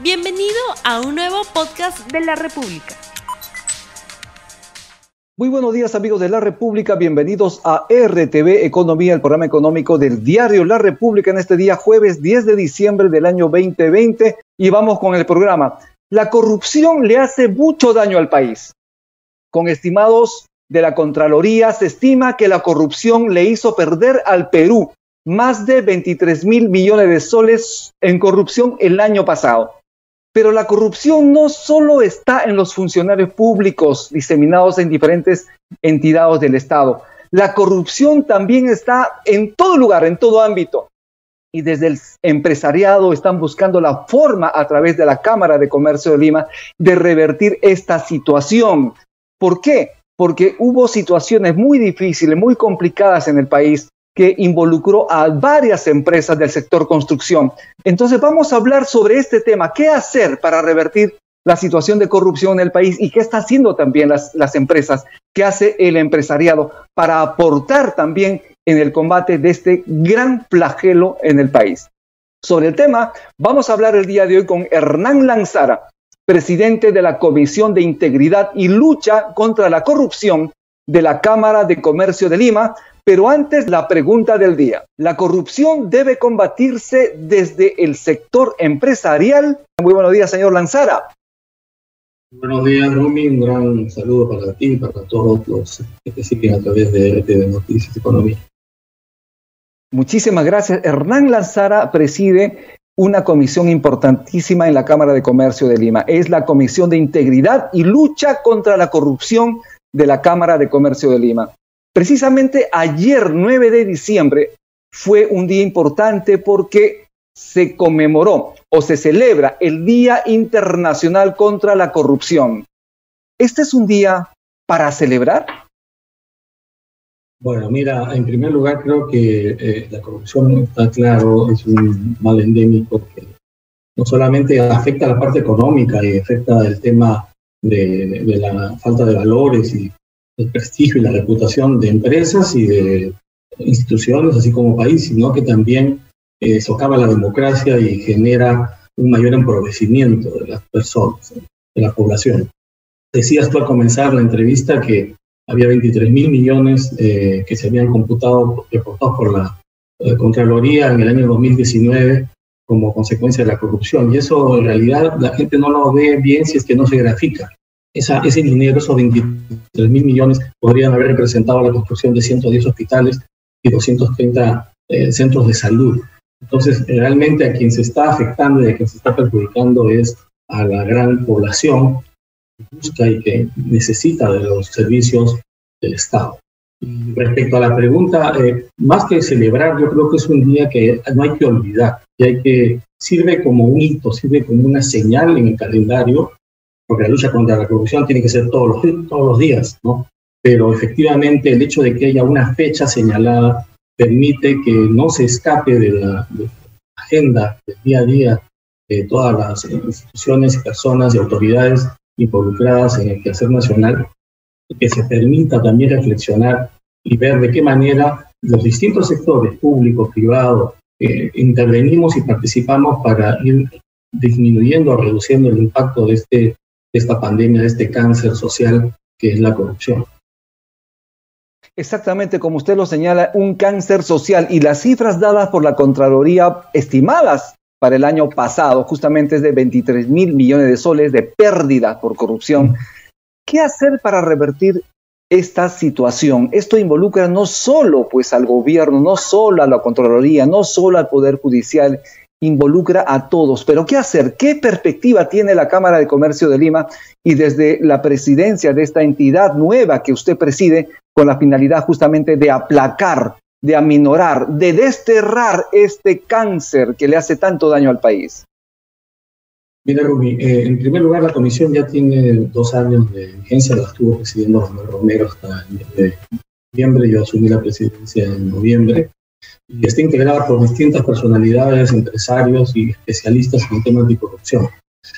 Bienvenido a un nuevo podcast de la República. Muy buenos días amigos de la República, bienvenidos a RTV Economía, el programa económico del diario La República en este día jueves 10 de diciembre del año 2020 y vamos con el programa. La corrupción le hace mucho daño al país. Con estimados de la Contraloría se estima que la corrupción le hizo perder al Perú más de 23 mil millones de soles en corrupción el año pasado. Pero la corrupción no solo está en los funcionarios públicos diseminados en diferentes entidades del Estado. La corrupción también está en todo lugar, en todo ámbito. Y desde el empresariado están buscando la forma a través de la Cámara de Comercio de Lima de revertir esta situación. ¿Por qué? Porque hubo situaciones muy difíciles, muy complicadas en el país que involucró a varias empresas del sector construcción. Entonces vamos a hablar sobre este tema, qué hacer para revertir la situación de corrupción en el país y qué está haciendo también las, las empresas, qué hace el empresariado para aportar también en el combate de este gran flagelo en el país. Sobre el tema, vamos a hablar el día de hoy con Hernán Lanzara, presidente de la Comisión de Integridad y Lucha contra la Corrupción de la Cámara de Comercio de Lima, pero antes, la pregunta del día. ¿La corrupción debe combatirse desde el sector empresarial? Muy buenos días, señor Lanzara. Buenos días, Rumi. Un gran saludo para ti y para todos los que siguen a través de RTV Noticias Economía. Muchísimas gracias. Hernán Lanzara preside una comisión importantísima en la Cámara de Comercio de Lima. Es la Comisión de Integridad y Lucha contra la Corrupción de la Cámara de Comercio de Lima. Precisamente ayer, 9 de diciembre, fue un día importante porque se conmemoró o se celebra el Día Internacional contra la Corrupción. ¿Este es un día para celebrar? Bueno, mira, en primer lugar creo que eh, la corrupción está claro, es un mal endémico que no solamente afecta a la parte económica y afecta el tema de, de la falta de valores y el prestigio y la reputación de empresas y de instituciones, así como país, sino que también eh, socava la democracia y genera un mayor empobrecimiento de las personas, de la población. Decías tú al comenzar la entrevista que había 23 mil millones eh, que se habían computado, reportados por la eh, Contraloría en el año 2019 como consecuencia de la corrupción. Y eso en realidad la gente no lo ve bien si es que no se grafica ese dinero, esos 23 mil millones, podrían haber representado la construcción de 110 hospitales y 230 eh, centros de salud. Entonces, realmente a quien se está afectando y a quien se está perjudicando es a la gran población que busca y que necesita de los servicios del Estado. Y respecto a la pregunta, eh, más que celebrar, yo creo que es un día que no hay que olvidar, y hay que sirve como un hito, sirve como una señal en el calendario porque la lucha contra la corrupción tiene que ser todos los, todos los días, ¿no? Pero efectivamente el hecho de que haya una fecha señalada permite que no se escape de la, agenda del día a día de todas las instituciones, personas y autoridades involucradas en el quehacer nacional, que se permita también reflexionar y ver de qué manera los distintos sectores, públicos, privados, eh, intervenimos y participamos para ir disminuyendo o reduciendo el impacto de este esta pandemia, de este cáncer social que es la corrupción. Exactamente, como usted lo señala, un cáncer social y las cifras dadas por la Contraloría estimadas para el año pasado justamente es de 23 mil millones de soles de pérdida por corrupción. ¿Qué hacer para revertir esta situación? Esto involucra no solo pues al gobierno, no solo a la Contraloría, no solo al Poder Judicial involucra a todos. Pero ¿qué hacer? ¿Qué perspectiva tiene la Cámara de Comercio de Lima y desde la presidencia de esta entidad nueva que usted preside con la finalidad justamente de aplacar, de aminorar, de desterrar este cáncer que le hace tanto daño al país? Mira, Rumi, eh, en primer lugar, la comisión ya tiene dos años de vigencia, la estuvo presidiendo Manuel Romero hasta el mes de noviembre, yo asumí la presidencia en noviembre y está integrada por distintas personalidades, empresarios y especialistas en temas de corrupción.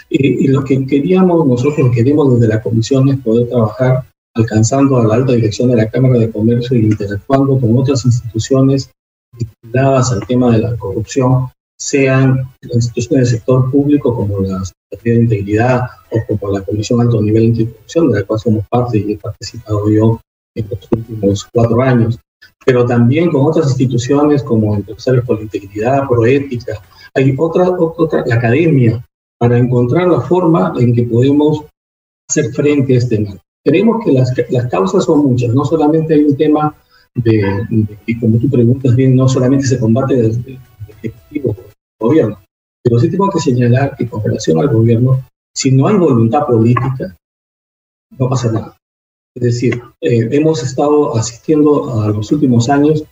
Y, lo que queríamos, nosotros queremos desde la comisión es poder trabajar alcanzando a la alta dirección de la Cámara de Comercio e interactuando con otras instituciones vinculadas al tema de la corrupción, sean las instituciones del sector público como la Secretaría de Integridad o como la Comisión Alto Nivel Anticorrupción, de la cual somos parte y he participado yo en los últimos cuatro años, pero también con otras instituciones como Empresarios por la Integridad, Proética, hay otra, la academia, para encontrar la forma en que podemos hacer frente a este mal. Creemos que las, las causas son muchas, no solamente hay un tema de, y como tú preguntas bien, no solamente se combate desde el Ejecutivo, el gobierno, pero sí tengo que señalar que con relación al gobierno, si no hay voluntad política, no pasa nada. Es decir, eh, hemos estado asistiendo a los últimos años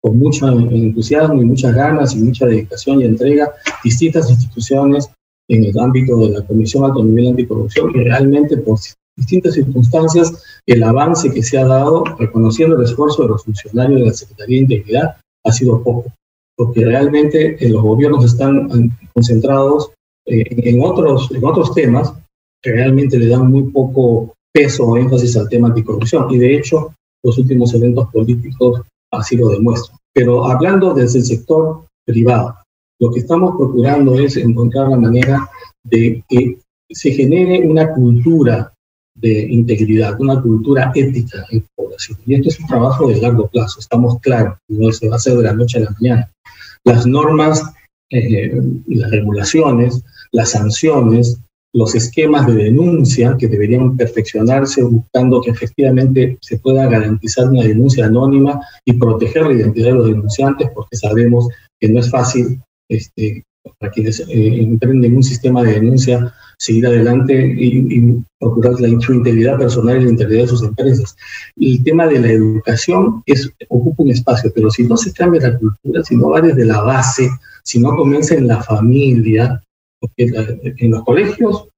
con mucho entusiasmo y muchas ganas y mucha dedicación y entrega distintas instituciones en el ámbito de la Comisión Alto Nivel Anticorrupción y realmente por distintas circunstancias el avance que se ha dado reconociendo el esfuerzo de los funcionarios de la Secretaría de Integridad ha sido poco, porque realmente eh, los gobiernos están concentrados eh, en, otros, en otros temas que realmente le dan muy poco peso o énfasis al tema anticorrupción. Y de hecho, los últimos eventos políticos así lo demuestran. Pero hablando desde el sector privado, lo que estamos procurando es encontrar la manera de que se genere una cultura de integridad, una cultura ética en la población. Y esto es un trabajo de largo plazo, estamos claros, no se va a hacer de la noche a la mañana. Las normas, eh, las regulaciones, las sanciones, los esquemas de denuncia que deberían perfeccionarse buscando que efectivamente se pueda garantizar una denuncia anónima y proteger la identidad de los denunciantes, porque sabemos que no es fácil este, para quienes eh, emprenden un sistema de denuncia seguir adelante y, procurar la, su integridad personal y la integridad de sus empresas. El tema de la educación es, ocupa un espacio, pero si no se cambia la cultura, si no va desde la base, si no comienza en la familia, porque en los colegios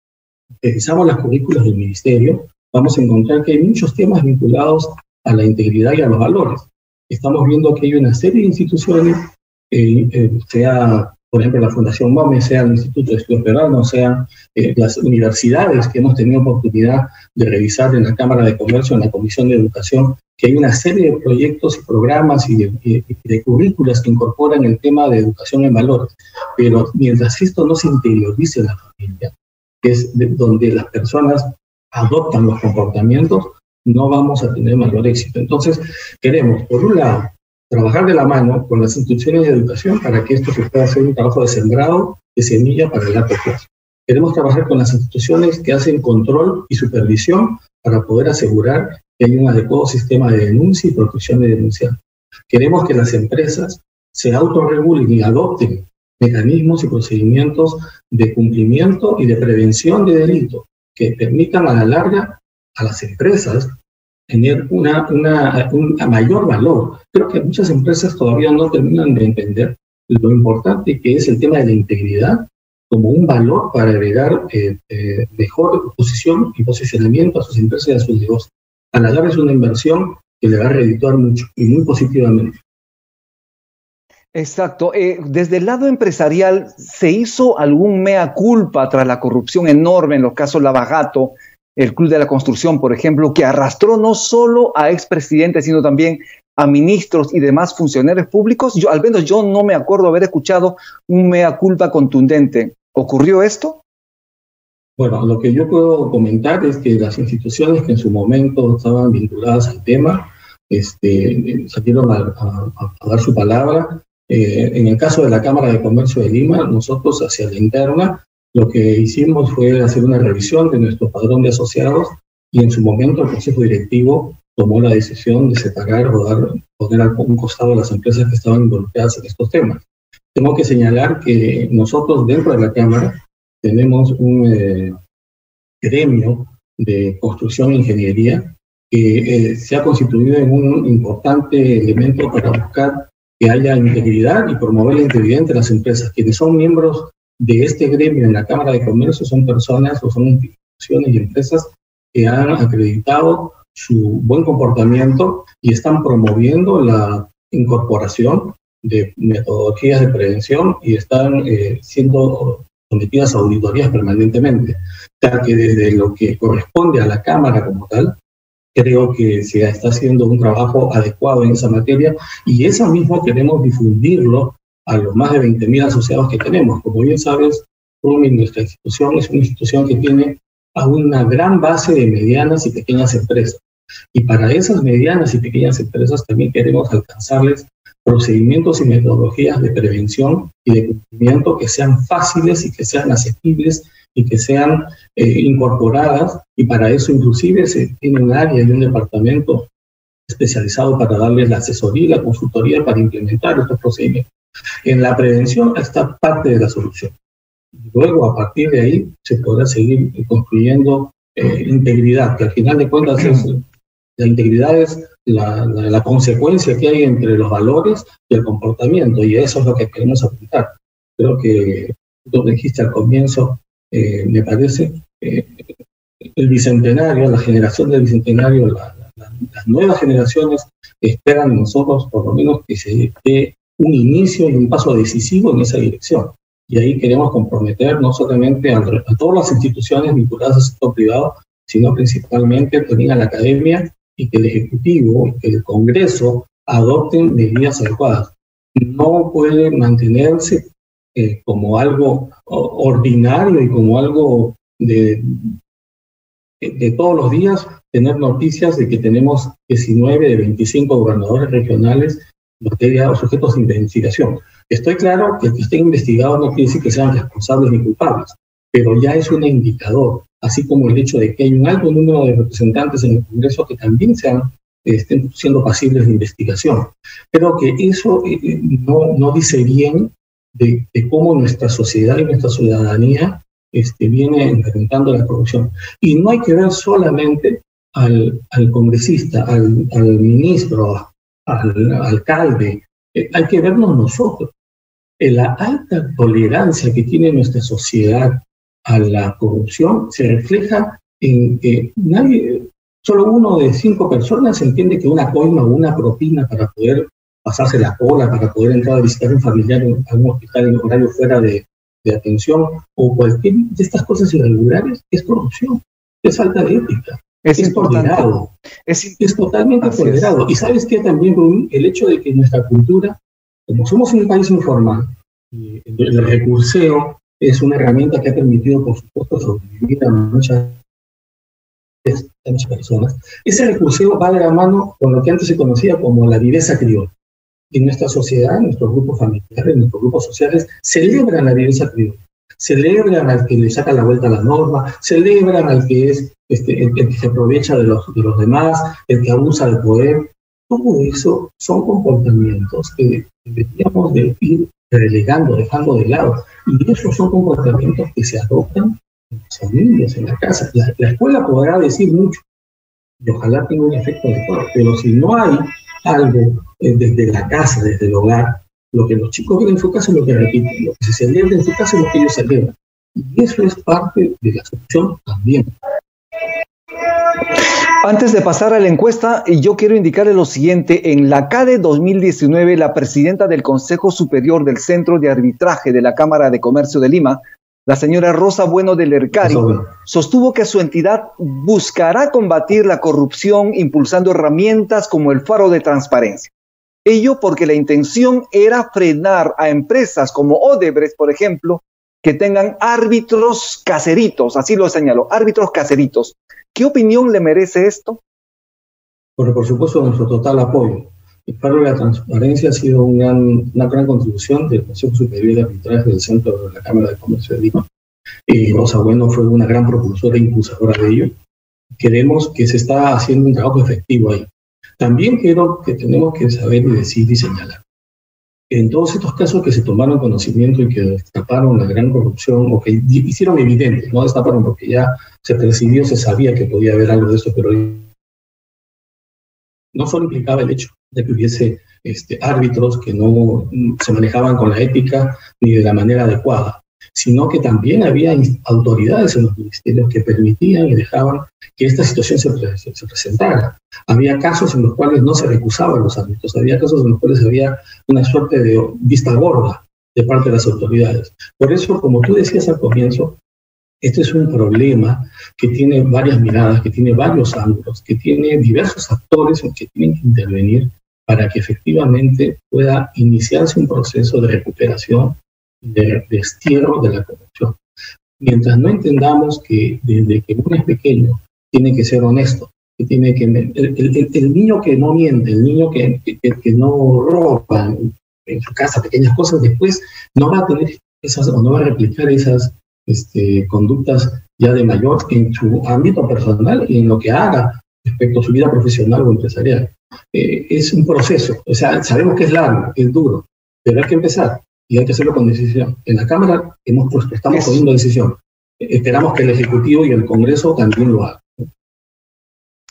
revisamos las currículas del ministerio, vamos a encontrar que hay muchos temas vinculados a la integridad y a los valores. Estamos viendo que hay una serie de instituciones, eh, eh, sea por ejemplo la Fundación MOME, sea el Instituto de Estudios Peruanos, sean eh, las universidades que hemos tenido oportunidad de revisar en la Cámara de Comercio, en la Comisión de Educación, que hay una serie de proyectos y programas y de, de currículas que incorporan el tema de educación en valores. Pero mientras esto no se interiorice en la familia, que es donde las personas adoptan los comportamientos, no vamos a tener mayor éxito. Entonces, queremos, por un lado, trabajar de la mano con las instituciones de educación para que esto se pueda hacer un trabajo de sembrado, de semilla para el largo plazo. Queremos trabajar con las instituciones que hacen control y supervisión para poder asegurar que hay un adecuado sistema de denuncia y protección de denunciantes. Queremos que las empresas se autorregulen y adopten mecanismos y procedimientos de cumplimiento y de prevención de delito que permitan a la larga a las empresas tener una, una, un mayor valor. Creo que muchas empresas todavía no terminan de entender lo importante que es el tema de la integridad como un valor para agregar eh, eh, mejor posición y posicionamiento a sus empresas y a sus negocios. A la es una inversión que le va a redituar mucho y muy positivamente. Exacto. Eh, desde el lado empresarial, ¿se hizo algún mea culpa tras la corrupción enorme en los casos Lavagato, el Club de la Construcción, por ejemplo, que arrastró no solo a expresidentes, sino también a ministros y demás funcionarios públicos? Yo, al menos yo no me acuerdo haber escuchado un mea culpa contundente. ¿Ocurrió esto? Bueno, lo que yo puedo comentar es que las instituciones que en su momento estaban vinculadas al tema este, salieron a dar su palabra eh, en el caso de la Cámara de Comercio de Lima, nosotros hacia la interna lo que hicimos fue hacer una revisión de nuestro padrón de asociados y en su momento el Consejo Directivo tomó la decisión de separar o dar, poner a un costado las empresas que estaban involucradas en estos temas. Tengo que señalar que nosotros dentro de la Cámara tenemos un eh, gremio de construcción e ingeniería que eh, se ha constituido en un importante elemento para buscar que haya integridad y promover la integridad entre las empresas. Quienes son miembros de este gremio en la Cámara de Comercio son personas o son instituciones y empresas que han acreditado su buen comportamiento y están promoviendo la incorporación de metodologías de prevención y están eh, siendo sometidas a auditorías permanentemente. O sea que desde lo que corresponde a la Cámara como tal, creo que se está haciendo un trabajo adecuado en esa materia y eso mismo queremos difundirlo a los más de 20.000 asociados que tenemos. Como bien sabes, Rumi, nuestra institución es una institución que tiene a una gran base de medianas y pequeñas empresas. Y para esas medianas y pequeñas empresas también queremos alcanzarles procedimientos y metodologías de prevención y de cumplimiento que sean fáciles y que sean asequibles y que sean eh, incorporadas. Y para eso inclusive se tiene un área y un departamento especializado para darles la asesoría y la consultoría para implementar estos procedimientos. En la prevención está parte de la solución. Luego, a partir de ahí, se podrá seguir construyendo eh, integridad, que al final de cuentas es, la integridad es la, la, consecuencia que hay entre los valores y el comportamiento, y eso es lo que queremos aplicar. Creo que tú dijiste al comienzo, eh, me parece, eh, el bicentenario, la generación del bicentenario, las nuevas generaciones esperan de nosotros por lo menos que se dé un inicio y un paso decisivo en esa dirección. Y ahí queremos comprometer no solamente a, todas las instituciones vinculadas al sector privado, sino principalmente también a la academia y que el Ejecutivo, que el Congreso adopten medidas adecuadas. No puede mantenerse eh, como algo ordinario y como algo de, todos los días tener noticias de que tenemos 19 de 25 gobernadores regionales materia de sujetos de investigación. Estoy claro que el que estén investigados no quiere decir que sean responsables ni culpables, pero ya es un indicador, así como el hecho de que hay un alto número de representantes en el Congreso que también sean, estén siendo pasibles de investigación. Creo que eso eh, eh, no, dice bien de, cómo nuestra sociedad y nuestra ciudadanía este, viene enfrentando la corrupción. Y no hay que ver solamente al, congresista, al, ministro, al alcalde, eh, hay que vernos nosotros. En la alta tolerancia que tiene nuestra sociedad a la corrupción se refleja en que nadie, solo uno de cinco personas entiende que una coima o una propina para poder pasarse la cola, para poder entrar a visitar a un familiar en un hospital en horario fuera de, de atención o cualquier de estas cosas irregulares es corrupción, es falta de ética. Es, es tolerado. Es, es, totalmente tolerado. Y sabes que también, el hecho de que nuestra cultura, como somos un país informal, el recurseo es una herramienta que ha permitido, por supuesto, sobrevivir a muchas, a muchas personas. Ese recurseo va de la mano con lo que antes se conocía como la viveza criolla. En nuestra sociedad, nuestros grupos familiares, nuestros grupos sociales, celebran la viveza criolla celebran al que le saca la vuelta a la norma, celebran al que es este, el, que se aprovecha de los, de los demás, el que abusa del poder. Todo eso son comportamientos que deberíamos de ir relegando, dejando de lado. Y esos son comportamientos que se adoptan en las familias, en la casa. La, la escuela podrá decir mucho y ojalá tenga un efecto adecuado, pero si no hay algo eh, desde la casa, desde el hogar, lo que los chicos ven en su casa es lo que repiten, lo que se celebra en su casa es lo que ellos celebran. Y eso es parte de la solución también. Antes de pasar a la encuesta, yo quiero indicarle lo siguiente. En la CADE 2019, la presidenta del Consejo Superior del Centro de Arbitraje de la Cámara de Comercio de Lima, la señora Rosa Bueno del Ercari, sostuvo que su entidad buscará combatir la corrupción impulsando herramientas como el faro de transparencia. Ello porque la intención era frenar a empresas como Odebrecht, por ejemplo, que tengan árbitros caseritos, así lo señaló, árbitros caseritos. ¿Qué opinión le merece esto? Por supuesto, nuestro total apoyo. El paro de la transparencia ha sido una, gran contribución del Consejo Superior de Arbitraje del Centro de la Cámara de Comercio de Lima. Y Rosa Bueno fue una gran propulsora e impulsadora de ello. Queremos que se está haciendo un trabajo efectivo ahí. También quiero que tenemos que saber y decir y señalar. En todos estos casos que se tomaron conocimiento y que destaparon la gran corrupción o que hicieron evidente, no destaparon porque ya se percibió, se sabía que podía haber algo de esto, pero no solo implicaba el hecho de que hubiese este, árbitros que no se manejaban con la ética ni de la manera adecuada, sino que también había autoridades en los ministerios que permitían y dejaban que esta situación se, se, presentara. Había casos en los cuales no se recusaban los árbitros, había casos en los cuales había una suerte de vista gorda de parte de las autoridades. Por eso, como tú decías al comienzo, este es un problema que tiene varias miradas, que tiene varios ángulos, que tiene diversos actores que tienen que intervenir para que efectivamente pueda iniciarse un proceso de recuperación, de destierro de la corrupción. Mientras no entendamos que desde que uno es pequeño tiene que ser honesto, que tiene que el, niño que no miente, el niño que, que, no roba en, su casa pequeñas cosas, después no va a tener esas o no va a replicar esas este, conductas ya de mayor en su ámbito personal y en lo que haga respecto a su vida profesional o empresarial. Eh, es un proceso, o sea, sabemos que es largo, es duro, pero hay que empezar y hay que hacerlo con decisión. En la Cámara hemos estamos poniendo decisión. Esperamos que el Ejecutivo y el Congreso también lo hagan.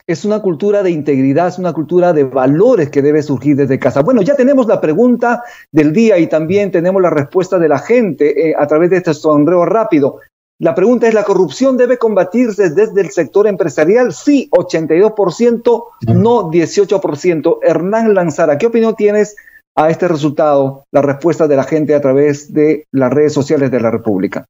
Es una cultura de integridad, es una cultura de valores que debe surgir desde casa. Bueno, ya tenemos la pregunta del día y también tenemos la respuesta de la gente eh, a través de este sonreo rápido. La pregunta es, ¿la corrupción debe combatirse desde el sector empresarial? Sí, 82%, no 18%. Hernán Lanzara, ¿qué opinión tienes a este resultado, la respuesta de la gente a través de las redes sociales de la República?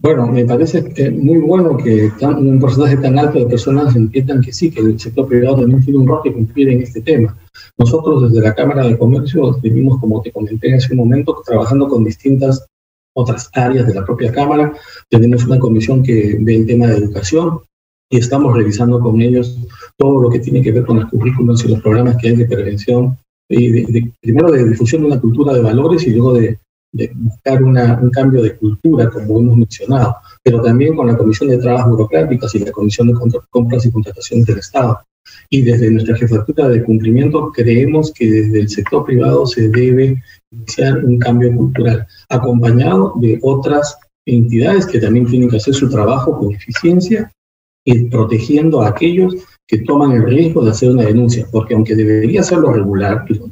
Bueno, me parece muy bueno que un porcentaje tan alto de personas entiendan que sí, que el sector privado también tiene un rol que cumplir en este tema. Nosotros desde la Cámara de Comercio vivimos, como te comenté hace un momento, trabajando con distintas otras áreas de la propia Cámara. Tenemos una comisión que ve el tema de educación y estamos revisando con ellos todo lo que tiene que ver con los currículos y los programas que hay de prevención, y primero de difusión de una cultura de valores y luego de, buscar un cambio de cultura, como hemos mencionado, pero también con la Comisión de Trabas Burocráticas y la Comisión de Compras y Contrataciones del Estado. Y desde nuestra jefatura de cumplimiento creemos que desde el sector privado se debe iniciar un cambio cultural, acompañado de otras entidades que también tienen que hacer su trabajo con eficiencia y protegiendo a aquellos que toman el riesgo de hacer una denuncia, porque aunque debería ser lo regular y lo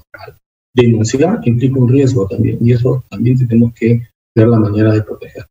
denunciar implica un riesgo también, y eso también tenemos que ver la manera de proteger.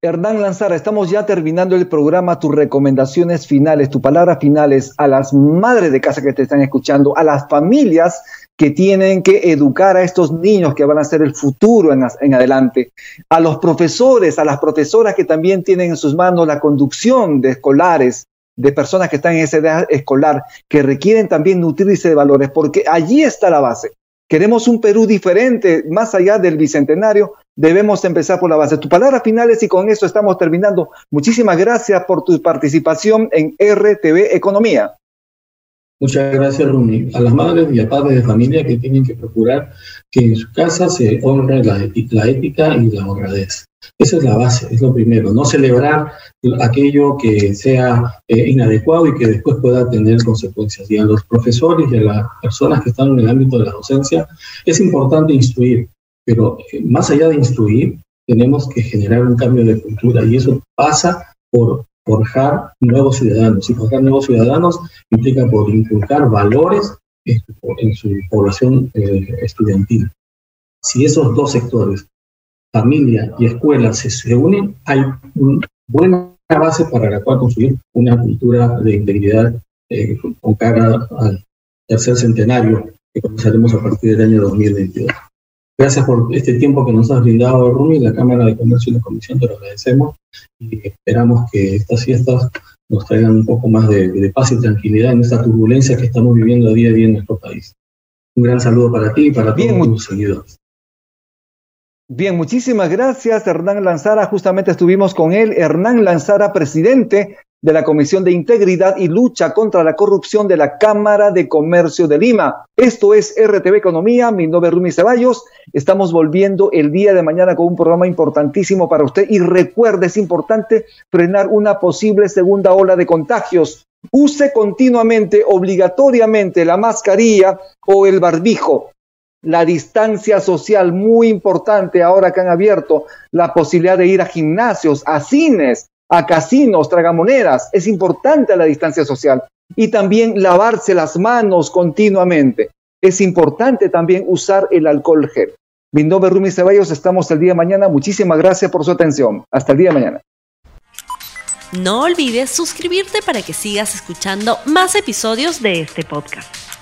Hernán Lanzara, estamos ya terminando el programa. Tus recomendaciones finales, tus palabras finales a las madres de casa que te están escuchando, a las familias que tienen que educar a estos niños que van a ser el futuro en, adelante, a los profesores, a las profesoras que también tienen en sus manos la conducción de escolares, de personas que están en esa edad escolar, que requieren también nutrirse de valores, porque allí está la base. Queremos un Perú diferente, más allá del bicentenario, debemos empezar por la base. Tus palabras finales y con eso estamos terminando. Muchísimas gracias por tu participación en RTV Economía. Muchas gracias, Rumi. A las madres y a padres de familia que tienen que procurar que en su casa se honre la, ética y la honradez. Esa es la base, es lo primero. No celebrar aquello que sea eh, inadecuado y que después pueda tener consecuencias. Y a los profesores y a las personas que están en el ámbito de la docencia, es importante instruir, pero eh, más allá de instruir, tenemos que generar un cambio de cultura y eso pasa por forjar nuevos ciudadanos. Y forjar nuevos ciudadanos implica por inculcar valores en su, población eh, estudiantil. Si esos dos sectores, familia y escuela, se, se unen, hay una buena base para la cual construir una cultura de integridad eh, con cara al tercer centenario que comenzaremos a partir del año 2022. Gracias por este tiempo que nos has brindado, Rumi, la Cámara de Comercio y la Comisión, te lo agradecemos y esperamos que estas fiestas nos traigan un poco más de, paz y tranquilidad en esta turbulencia que estamos viviendo día a día en nuestro país. Un gran saludo para ti y para todos tus seguidores. Bien, muchísimas gracias, Hernán Lanzara. Justamente estuvimos con él, Hernán Lanzara, presidente de la Comisión de Integridad y Lucha contra la Corrupción de la Cámara de Comercio de Lima. Esto es RTV Economía, mi nombre es Rumi Ceballos. Estamos volviendo el día de mañana con un programa importantísimo para usted y recuerde, es importante frenar una posible segunda ola de contagios. Use continuamente, obligatoriamente, la mascarilla o el barbijo la distancia social muy importante ahora que han abierto la posibilidad de ir a gimnasios, a cines, a casinos, tragamonedas. Es importante la distancia social y también lavarse las manos continuamente. Es importante también usar el alcohol gel. Mi nombre es Rumi Ceballos, estamos el día de mañana. Muchísimas gracias por su atención. Hasta el día de mañana. No olvides suscribirte para que sigas escuchando más episodios de este podcast.